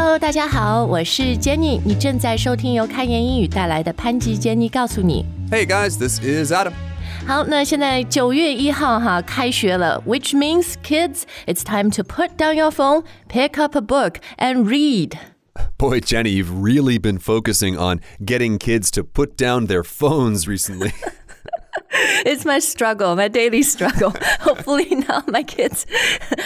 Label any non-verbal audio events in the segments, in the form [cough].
Hello，大家好，我是 Jenny，你正在收听由开言英语带来的潘吉 Jenny 告诉你。 Hey guys, this is Adam. 好，那现在九月一号哈开学了，which means kids, it's time to put down your phone, pick up a book and read. Boy, Jenny, you've really been focusing on getting kids to put down their phones recently. [laughs] It's my struggle, my daily struggle. [laughs] Hopefully now my kids，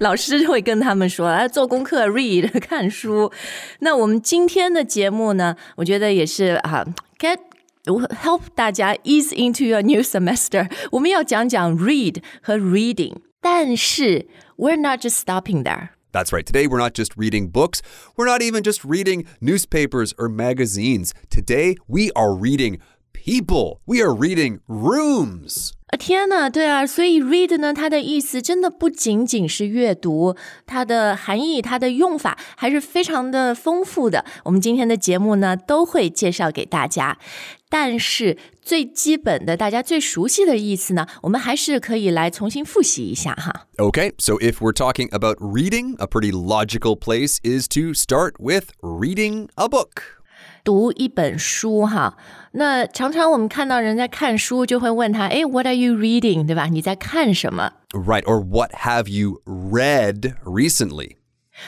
老师会跟他们说啊，做功课 read 看书。那我们今天的节目呢，我觉得也是啊，get help [laughs] [laughs] 大家 ease into your new semester。我们要讲讲 read 和 reading，但是 we're not just stopping there。 That's right. Today, we're not just reading books, we're not even just reading newspapers or magazines. Today, we are reading people, we are reading rooms. 啊天呐，对啊，所以 read 呢，它的意思真的不仅仅是阅读，它的含义、它的用法还是非常的丰富的。我们今天的节目呢，都会介绍给大家。但是最基本的、大家最熟悉的意思呢，我们还是可以来重新复习一下哈。 Okay, so if we're talking about reading, a pretty logical place is to start with reading a book. 读一本书哈，那常常我们看到人在看书，就会问他，诶 w h a t are you reading？对吧？你在看什么？ Right, or what have you read recently?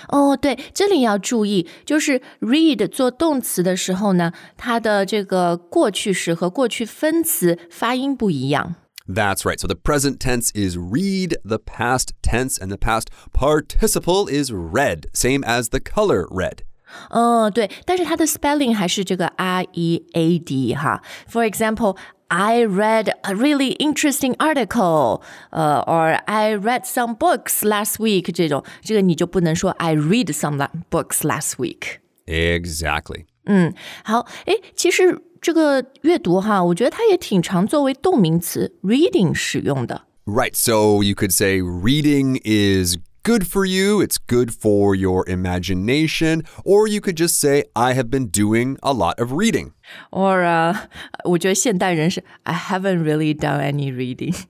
哦，对，这里要注意，就是 read 做动词的时候呢，它的这个过去时和过去分词发音不一样。 That's right. So the present tense is read, the past tense and the past participle is read, same as the color red. 哦，对，但是它的 spelling 还是这个 R E A D 哈。For example. I read a really interesting article，呃、uh,，or I read some books last week。这种，这个你就不能说 I read some books last week。 Exactly. 嗯，好，诶，其实这个阅读哈，我觉得它也挺常作为动名词 reading 使用的。 Right. So you could say reading is good for you, it's good for your imagination, or you could just say, I have been doing a lot of reading. Or 啊、[laughs] uh,，我觉得现代人是 I haven't really done any reading [laughs]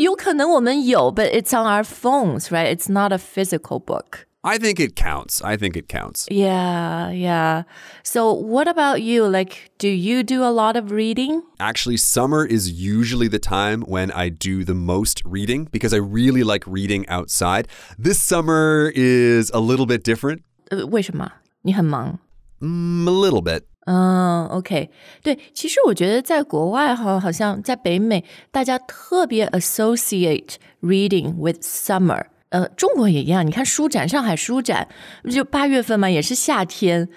。有可能我们有，but it's on our phones, right? It's not a physical book. I think it counts. I think it counts. Yeah, yeah. So what about you? Like, do you do a lot of reading? Actually, summer is usually the time when I do the most reading because I really like reading outside. This summer is a little bit different. 呃，为什么？你很忙？ Mm, a little bit. 嗯，OK，对，其实我觉得在国外哈，好像在北美，大家特别 associate reading with summer。 呃，中国也一样，你看书展，上海书展就八月份嘛，也是夏天。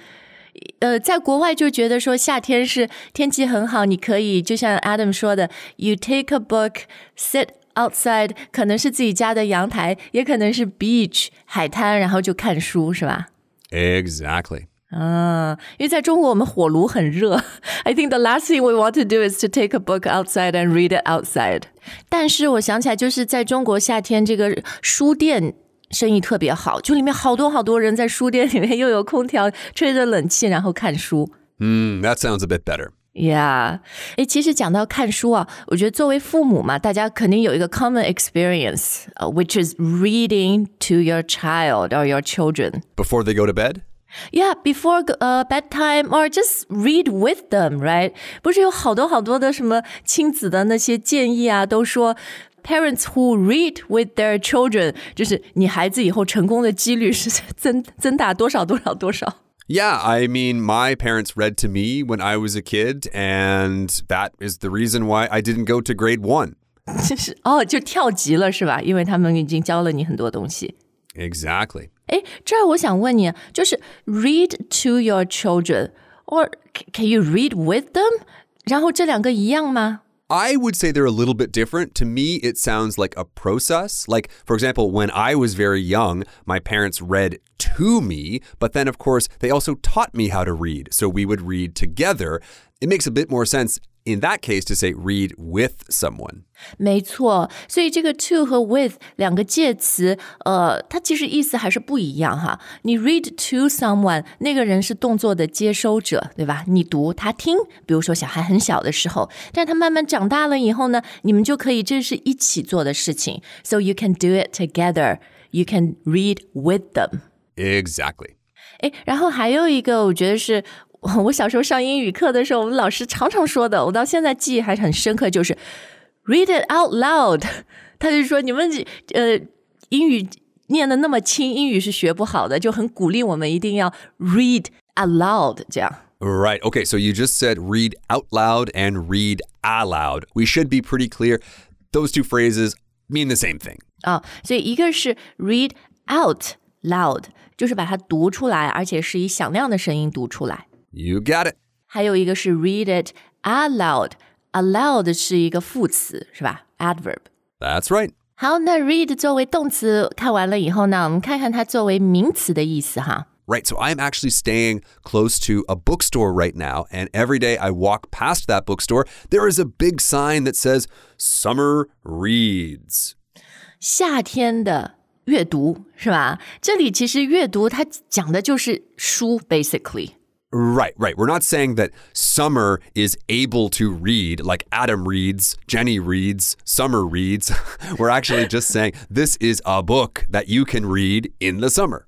呃，在国外就觉得说夏天是天气很好，你可以就像 Adam 说的，you take a book, sit outside，可能是自己家的阳台，也可能是 beach 海滩，然后就看书，是吧？Exactly. 啊，[laughs] 因为在中国我们火炉很热。I think the last thing we want to do is to take a book outside and read it outside。但是我想起来，就是在中国夏天，这个书店生意特别好，就里面好多好多人在书店里面，又有空调，吹着冷气，然后看书。 Hmm, that sounds a bit better. Yeah，哎，其实讲到看书啊，我觉得作为父母嘛，大家肯定有一个 common experience，呃、uh,，which is reading to your child or your children。 Before they go to bed? Yeah, before uh bedtime or just read with them, right? 不是有好多好多的什么亲子的那些建议啊，都说 parents who read with their children，就是你孩子以后成功的几率是增增大多少多少多少。 Yeah, I mean, my parents read to me when I was a kid, and that is the reason why I didn't go to grade one. [laughs] 就是哦，就跳级了是吧？因为他们已经教了你很多东西。 Exactly. 哎，这儿我想问你，就是 read to your children or can you read with them？然后这两个一样吗？ I would say they're a little bit different. To me, it sounds like a process. Like, for example, when I was very young, my parents read to me, but then, of course, they also taught me how to read. So we would read together. It makes a bit more sense in that case to say read with someone. 没错，所以这个 to 和 with 两个介词，呃，它其实意思还是不一样哈。你 read to someone，那个人是动作的接收者，对吧？你读，他听。比如说小孩很小的时候，但他慢慢长大了以后呢，你们就可以这是一起做的事情。So you can do it together. You can read with them. Exactly. 哎，然后还有一个，我觉得是 我小时候上英语课的时候，我们老师常常说的，我到现在记忆还是很深刻，就是 read it out loud。他就说你们呃英语念的那么轻，英语是学不好的，就很鼓励我们一定要 read aloud 这样。Right. Okay. So you just said read out loud and read aloud. We should be pretty clear. Those two phrases mean the same thing. 啊，所以一个是 read out loud，就是把它读出来，而且是以响亮的声音读出来。You got it. 还有一个是 read it aloud。aloud 是一个副词，是吧？adverb。 That's right. 好，那 read 作为动词看完了以后呢，我们看看它作为名词的意思哈。 Right. So I'm actually staying close to a bookstore right now. And every day I walk past that bookstore, there is a big sign that says Summer Reads. 夏天的阅读是吧？这里其实阅读它讲的就是书，basically。 Right, right. We're not saying that Summer is able to read like Adam reads, Jenny reads, Summer reads. [laughs] We're actually just saying this is a book that you can read in the summer.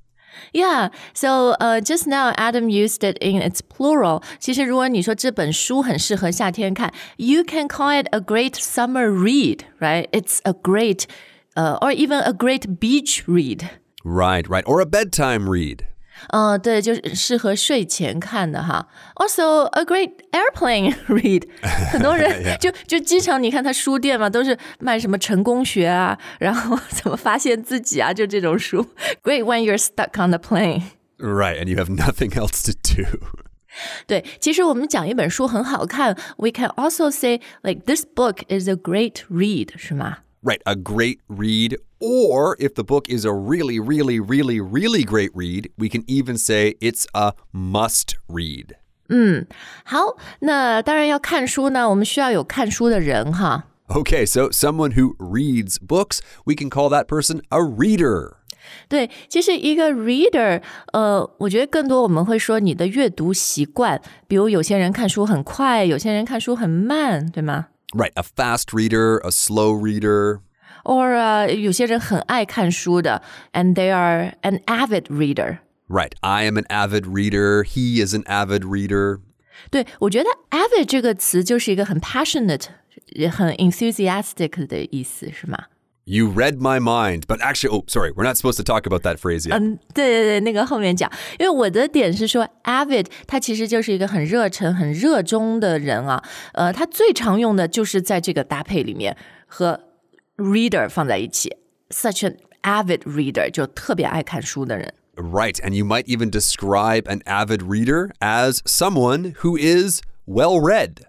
Yeah, so uh, just now Adam used it in its plural. 其实如果你说这本书很适合夏天看，you can call it a great summer read, right? It's a great, uh, or even a great beach read. Right, right. Or a bedtime read. 呃，对，就是适合睡前看的哈。Also, a great airplane [laughs] read。很多人[laughs] 就就经常你看他书店嘛，都是卖什么成功学啊，然后怎么发现自己啊，就这种书。Great [laughs] when you're stuck on the plane。 Right, and you have nothing else to do. 对，其实我们讲一本书很好看，we can also say like this book is a great read，是吗？ Right, a great read. Or if the book is a really, really, really, really great read, we can even say it's a must read. 好，那当然要看书呢，我们需要有看书的人哈。 Okay, so someone who reads books, we can call that person a reader. 对，其实一个 reader，呃，我觉得更多我们会说你的阅读习惯，比如有些人看书很快，有些人看书很慢，对吗？ Right, a fast reader, a slow reader. or 呃，有些人很爱看书的，and they are an avid reader。 Right, I am an avid reader. He is an avid reader. 对，我觉得 avid 这个词就是一个很 passionate、也很 enthusiastic 的意思，是吗？ You read my mind, but actually, oh, sorry, we're not supposed to talk about that phrase yet. 嗯，对对对，那个后面讲，因为我的点是说，avid 它其实就是一个很热忱、很热衷的人啊。呃，他最常用的就是在这个搭配里面和 reader 放在一起，such an avid reader 就特别爱看书的人。 Right, and you might even describe an avid reader as someone who is well read.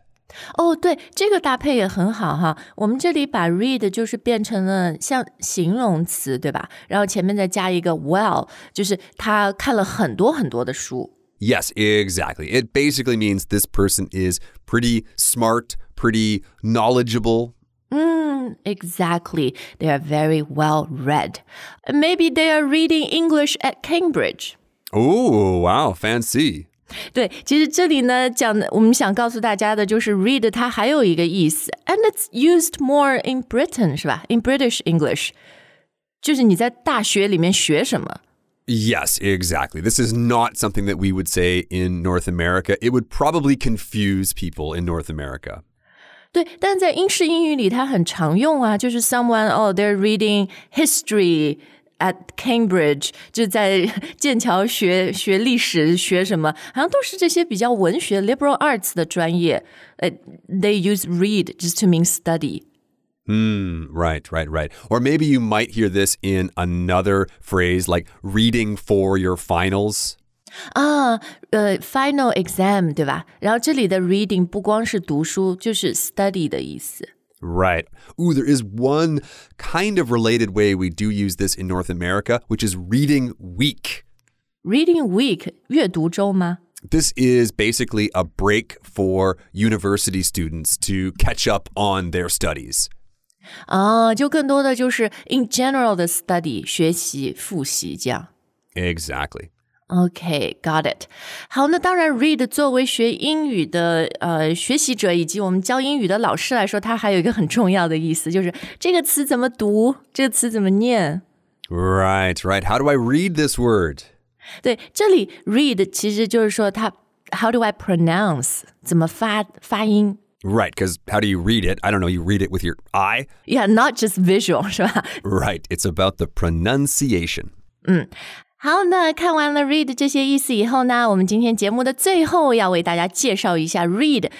哦，对，这个搭配也很好哈。我们这里把 read 就是变成了像形容词，对吧？然后前面再加一个 well，就是他看了很多很多的书。 Yes, exactly. It basically means this person is pretty smart, pretty knowledgeable. Mm, exactly. They are very well read. Maybe they are reading English at Cambridge. Oh, wow, fancy. 对，其实这里呢讲的，我们想告诉大家的就是 read 它还有一个意思，and it's used more in Britain 是吧？In British English，就是你在大学里面学什么。 Yes, exactly. This is not something that we would say in North America. It would probably confuse people in North America. 对，但在英式英语里它很常用啊，就是 someone oh they're reading history at Cambridge，就在剑桥学学历史学什么，好像都是这些比较文学 liberal arts 的专业。呃、t h e y use read just to mean study。 Hmm, right, right, right. Or maybe you might hear this in another phrase like reading for your finals. 啊，呃，final exam 对吧？然后这里的 reading 不光是读书，就是 study 的意思。 Right. Ooh, there is one kind of related way we do use this in North America, which is reading week. Reading week 阅读周吗？ This is basically a break for university students to catch up on their studies. 啊，就更多的就是 in general 的 study 学习复习这样。 Exactly. OK, got it. 好，那当然，read 作为学英语的呃学习者以及我们教英语的老师来说，它还有一个很重要的意思，就是这个词怎么读，这个词怎么念。 Right, right. How do I read this word? 对，这里 read 其实就是说它 how do I pronounce 怎么发发音 Right, because how do you read it? I don't know. You read it with your eye? ，yeah not just visual 是吧？ Right, it's about the pronunciation. 好，那看完了 read 这些意思以后呢，我们今天节目的最后要为大家介绍一下 read，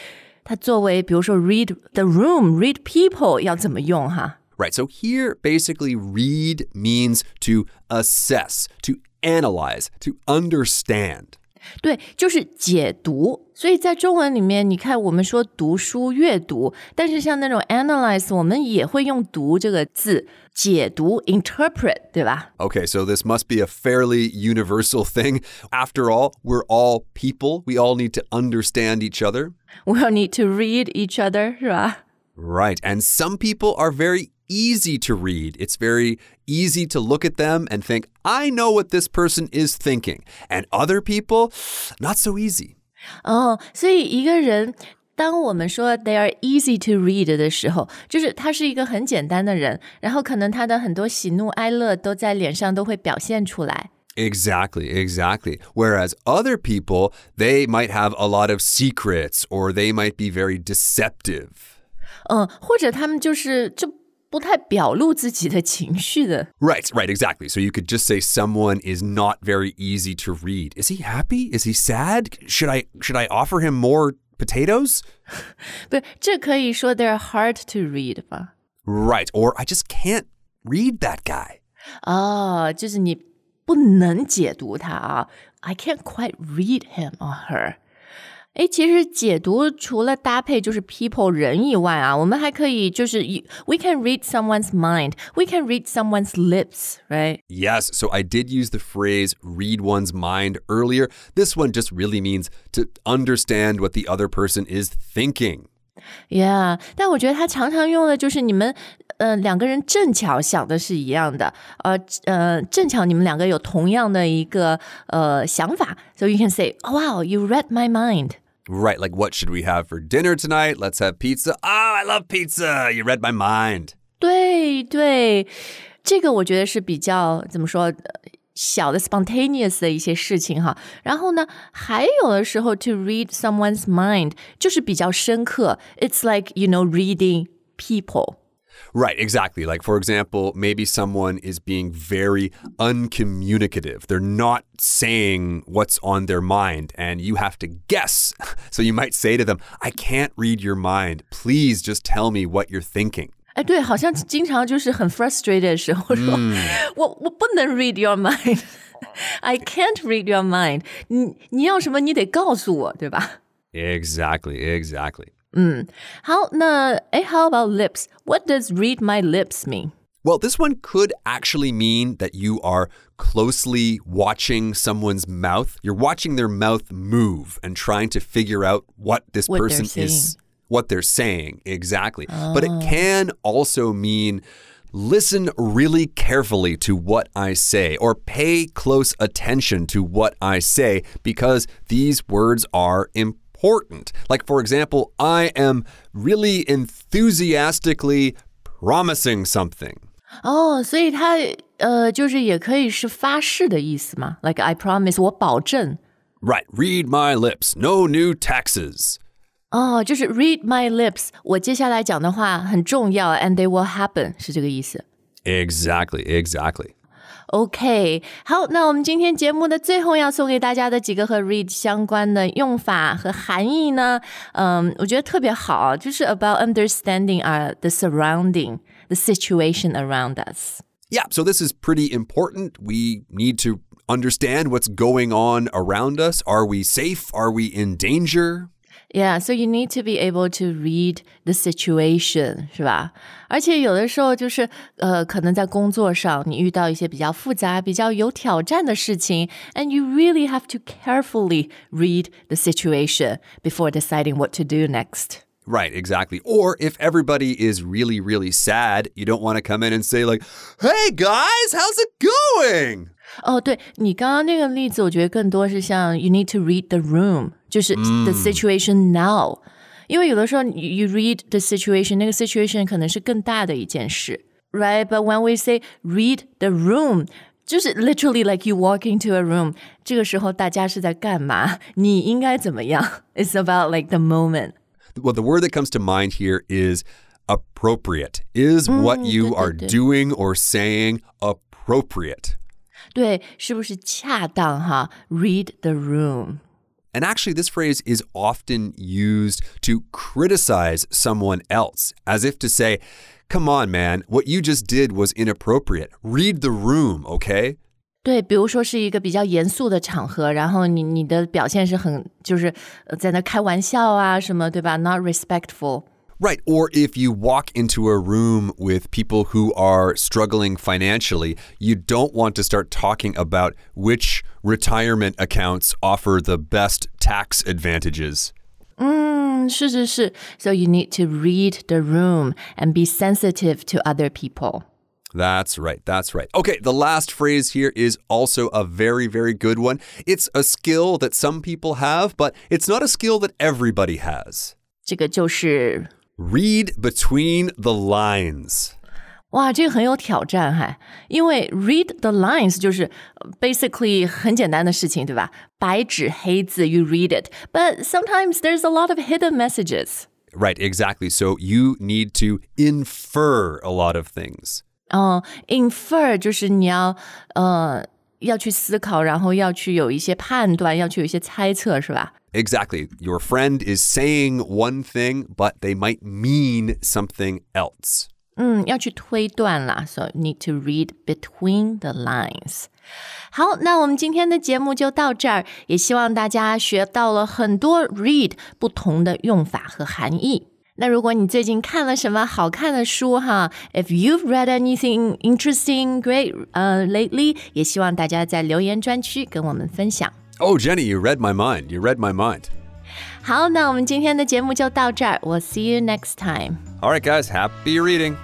它作为比如说 read the room、read people 要怎么用哈？ Right, so here basically read means to assess, to analyze, to understand. 对，就是解读。所以在中文里面，你看我们说读书阅读，但是像那种 analyze，我们也会用读这个字，解读 interpret，对吧？ Okay, so this must be a fairly universal thing. After all, we're all people. We all need to understand each other. We'll need to read each other，是吧？ Right, and some people are very easy to read. It's very easy to look at them and think, I know what this person is thinking. And other people, [sighs] not so easy. 哦，所以一个人，当我们说 they are easy to read 的时候，就是他是一个很简单的人，然后可能他的很多喜怒哀乐都在脸上都会表现出来。 Exactly, exactly. Whereas other people, they might have a lot of secrets or they might be very deceptive. 嗯，或者他们就是就 不太表露自己的情绪的。 Right, right, exactly. So you could just say someone is not very easy to read. Is he happy? Is he sad? Should I should I offer him more potatoes? [laughs] 不是，这可以说 they're hard to read 吧？ Right, or I just can't read that guy. 哦，就是你不能解读他啊。I can't quite read him or her。 诶，其实解读除了搭配就是 people 人以外啊，我们还可以就是 we can read someone's mind, we can read someone's lips, right? Yes, so I did use the phrase read one's mind earlier. This one just really means to understand what the other person is thinking. Yeah，但我觉得他常常用的就是你们呃两个人正巧想的是一样的，呃呃正巧你们两个有同样的一个呃想法，so you can say, oh, "Wow, you read my mind." Right, like what should we have for dinner tonight? Let's have pizza. Oh, I love pizza. You read my mind. 对对，这个我觉得是比较怎么说呃小的 spontaneous 的一些事情哈。然后呢，还有的时候 to read someone's mind 就是比较深刻。It's like you know reading people。 Right, exactly. Like, for example, maybe someone is being very uncommunicative. They're not saying what's on their mind, and you have to guess. [laughs] So you might say to them, I can't read your mind. Please just tell me what you're thinking. 哎，对，好像经常就是很 frustrated 的时候说，我我不能 [laughs] read your mind。I [laughs] can't read your mind 你。你要什么，你得告诉我，对吧？ Exactly, exactly. 好，那哎，How about lips? What does read my lips mean? Well, this one could actually mean that you are closely watching someone's mouth. You're watching their mouth move and trying to figure out what this What they're person is saying. what they're saying exactly. But it can also mean listen really carefully to what I say or pay close attention to what I say because these words are important. Like for example, I am really enthusiastically promising something. 哦，所以它呃，就是也可以是发誓的意思嘛，like I promise，我保证。 Right, read my lips. No new taxes. 哦，就是 read my lips，我接下来讲的话很重要，and they will happen，是这个意思。 Exactly, exactly. OK，好，那我们今天节目的最后要送给大家的几个和 read 相关的用法和含义呢，嗯，我觉得特别好，就是 about understanding our the surrounding the situation around us。 Yeah, so this is pretty important. We need to understand what's going on around us. Are we safe? Are we in danger? Yeah, so you need to be able to read the situation，是吧？而且有的时候就是呃，可能在工作上你遇到一些比较复杂、比较有挑战的事情，and you really have to carefully read the situation before deciding what to do next. Right, exactly. Or if everybody is really, really sad, you don't want to come in and say, like, hey guys, how's it going? 哦，对你刚刚那个例子，我觉得更多是像 you need to read the room， 就是 the situation now。因为有的时候 you you read the situation，那个 situation 可能是更大的一件事，right？But when we say read the room， 就是 literally like you walk into a room，这个时候大家是在干嘛？你应该怎么样？It's [laughs] about like the moment. Well, the word that comes to mind here is appropriate. Is what you are doing or saying appropriate? 对，是不是恰当哈？Read the room. And actually, this phrase is often used to criticize someone else, as if to say, Come on, man, what you just did was inappropriate. Read the room, okay? 对，比如说是一个比较严肃的场合，然后你你的表现是很就是在那开玩笑啊什么，对吧？Not respectful. Right. Or if you walk into a room with people who are struggling financially, you don't want to start talking about which retirement accounts offer the best tax advantages. 嗯，是是是. So you need to read the room and be sensitive to other people. That's right. That's right. Okay, the last phrase here is also a very, very good one. It's a skill that some people have, but it's not a skill that everybody has. 这个就是 Read between the lines. 哇，这个很有挑战哈，因为 read the lines 就是 basically 很简单的事情，对吧？白纸黑字，you read it. But sometimes there's a lot of hidden messages. Right, exactly. So you need to infer a lot of things. 哦、uh,，infer 就是你要呃要去思考，然后要去有一些判断，要去有一些猜测，是吧 ？Exactly. Your friend is saying one thing, but they might mean something else. 嗯，要去推断啦，so need to read between the lines。好，那我们今天的节目就到这儿，也希望大家学到了很多 read 不同的用法和含义。那如果你最近看了什么好看的书哈，If you've read anything interesting, great, 呃、uh,，lately，也希望大家在留言专区跟我们分享。 Oh, Jenny, you read my mind. You read my mind. 好，那我们今天的节目就到这儿。We'll see you next time. All right, guys. Happy reading.